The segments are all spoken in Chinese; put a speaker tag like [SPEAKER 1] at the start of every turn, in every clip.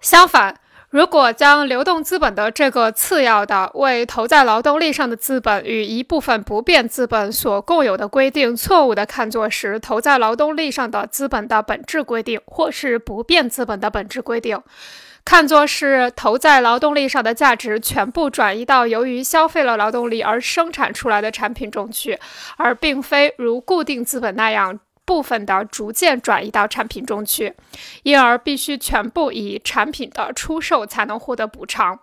[SPEAKER 1] 相反，如果将流动资本的这个次要的为投在劳动力上的资本与一部分不变资本所共有的规定错误的看作是投在劳动力上的资本的本质规定，或是不变资本的本质规定，看作是投在劳动力上的价值全部转移到由于消费了劳动力而生产出来的产品中去，而并非如固定资本那样。部分的逐渐转移到产品中去，因而必须全部以产品的出售才能获得补偿。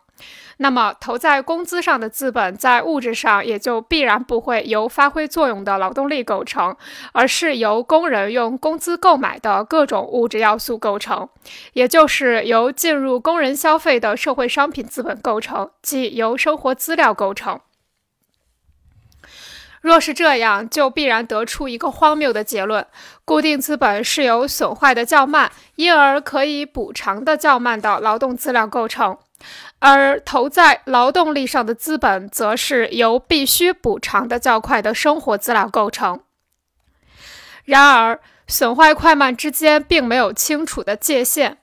[SPEAKER 1] 那么，投在工资上的资本在物质上也就必然不会由发挥作用的劳动力构成，而是由工人用工资购买的各种物质要素构成，也就是由进入工人消费的社会商品资本构成，即由生活资料构成。若是这样，就必然得出一个荒谬的结论：固定资本是由损坏的较慢，因而可以补偿的较慢的劳动资料构成；而投在劳动力上的资本，则是由必须补偿的较快的生活资料构成。然而，损坏快慢之间并没有清楚的界限。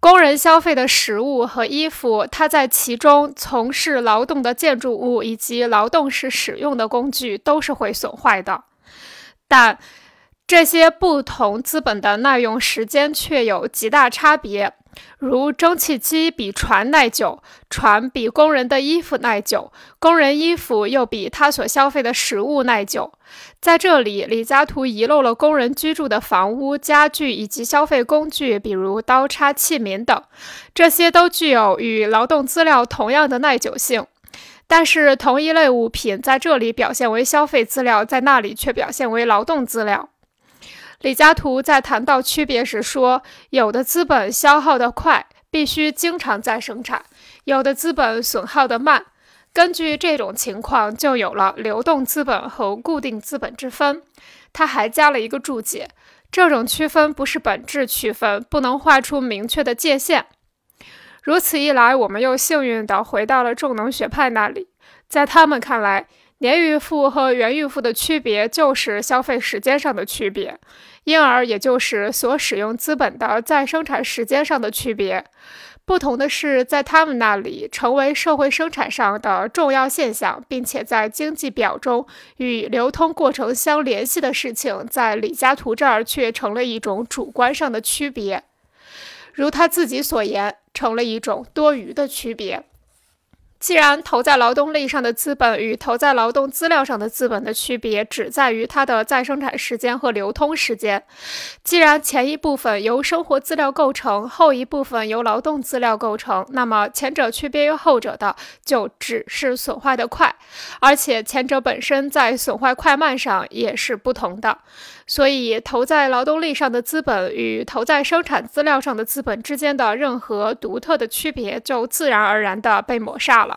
[SPEAKER 1] 工人消费的食物和衣服，他在其中从事劳动的建筑物以及劳动时使用的工具都是会损坏的，但这些不同资本的耐用时间却有极大差别。如蒸汽机比船耐久，船比工人的衣服耐久，工人衣服又比他所消费的食物耐久。在这里，李嘉图遗漏了工人居住的房屋、家具以及消费工具，比如刀叉、器皿等，这些都具有与劳动资料同样的耐久性。但是，同一类物品在这里表现为消费资料，在那里却表现为劳动资料。李嘉图在谈到区别时说：“有的资本消耗得快，必须经常再生产；有的资本损耗得慢。根据这种情况，就有了流动资本和固定资本之分。”他还加了一个注解：“这种区分不是本质区分，不能画出明确的界限。”如此一来，我们又幸运地回到了重能学派那里，在他们看来。年预付和原预付的区别就是消费时间上的区别，因而也就是所使用资本的再生产时间上的区别。不同的是，在他们那里成为社会生产上的重要现象，并且在经济表中与流通过程相联系的事情，在李嘉图这儿却成了一种主观上的区别，如他自己所言，成了一种多余的区别。既然投在劳动力上的资本与投在劳动资料上的资本的区别只在于它的再生产时间和流通时间，既然前一部分由生活资料构成，后一部分由劳动资料构成，那么前者区别于后者的就只是损坏的快，而且前者本身在损坏快慢上也是不同的。所以，投在劳动力上的资本与投在生产资料上的资本之间的任何独特的区别，就自然而然地被抹杀了。